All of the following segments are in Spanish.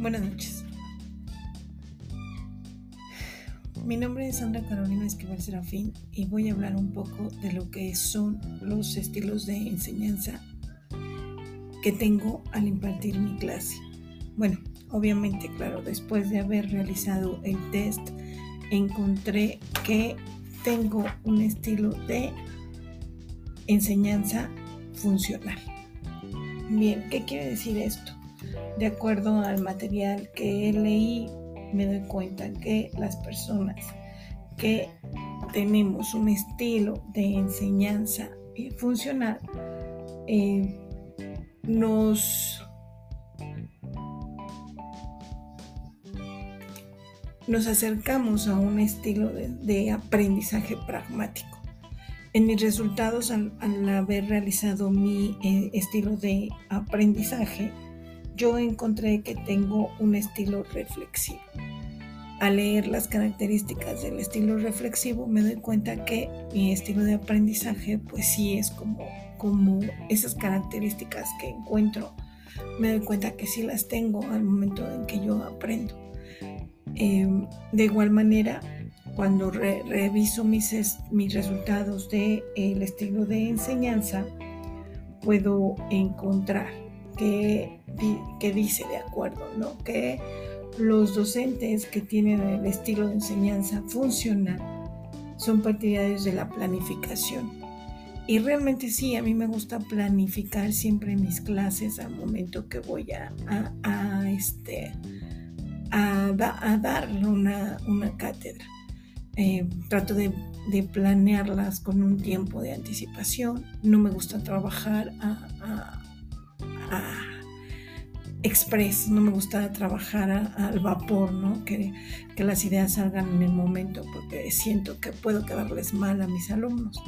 Buenas noches. Mi nombre es Sandra Carolina Esquivel Serafín y voy a hablar un poco de lo que son los estilos de enseñanza que tengo al impartir mi clase. Bueno, obviamente, claro, después de haber realizado el test, encontré que tengo un estilo de enseñanza funcional. Bien, ¿qué quiere decir esto? De acuerdo al material que leí, me doy cuenta que las personas que tenemos un estilo de enseñanza funcional eh, nos nos acercamos a un estilo de, aprendizaje pragmático. En mis resultados, al, haber realizado mi eh, estilo de aprendizaje, yo encontré que tengo un estilo reflexivo. Al leer las características del estilo reflexivo me doy cuenta que mi estilo de aprendizaje pues sí es como, como esas características que encuentro. Me doy cuenta que sí las tengo al momento en que yo aprendo. Em, de igual manera, cuando reviso mis, mis resultados del el estilo de enseñanza, puedo encontrar que que dice de acuerdo, ¿no? Que los docentes que tienen el estilo de enseñanza funcional son partidarios de la planificación. Y realmente sí, a mí me gusta planificar siempre mis clases al momento que voy a, a, este, a, dar una, una cátedra. Eh, trato de, de, planearlas con un tiempo de anticipación. No me gusta trabajar a, a express, no me gusta trabajar al vapor, ¿no? Que, que, las ideas salgan en el momento, porque siento que puedo quedarles mal a mis alumnos.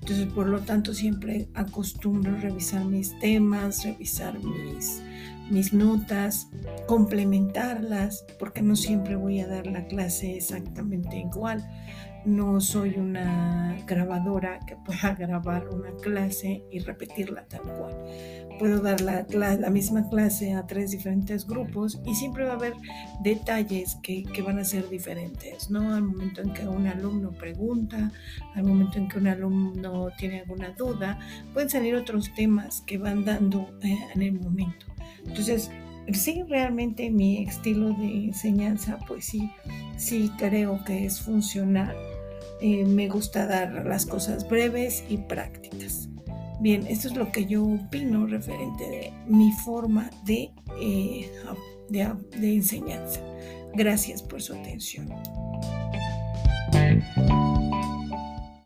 Entonces, por lo tanto, siempre acostumbro revisar mis temas, revisar mis, mis notas, complementarlas, porque no siempre voy a dar la clase exactamente igual. No soy una grabadora que pueda grabar una clase y repetirla tal cual. Puedo dar la, la, misma clase a tres diferentes grupos y siempre va a haber detalles que, que, van a ser diferentes, ¿no? Al momento en que un alumno pregunta, al momento en que un alumno tiene alguna duda, pueden salir otros temas que van dando eh, en el momento. Entonces, sí, realmente mi estilo de enseñanza, pues sí, sí creo que es funcional eh, me gusta dar las cosas breves y prácticas. Bien, esto es lo que yo opino referente de mi forma de, eh, de enseñanza. Gracias por su atención.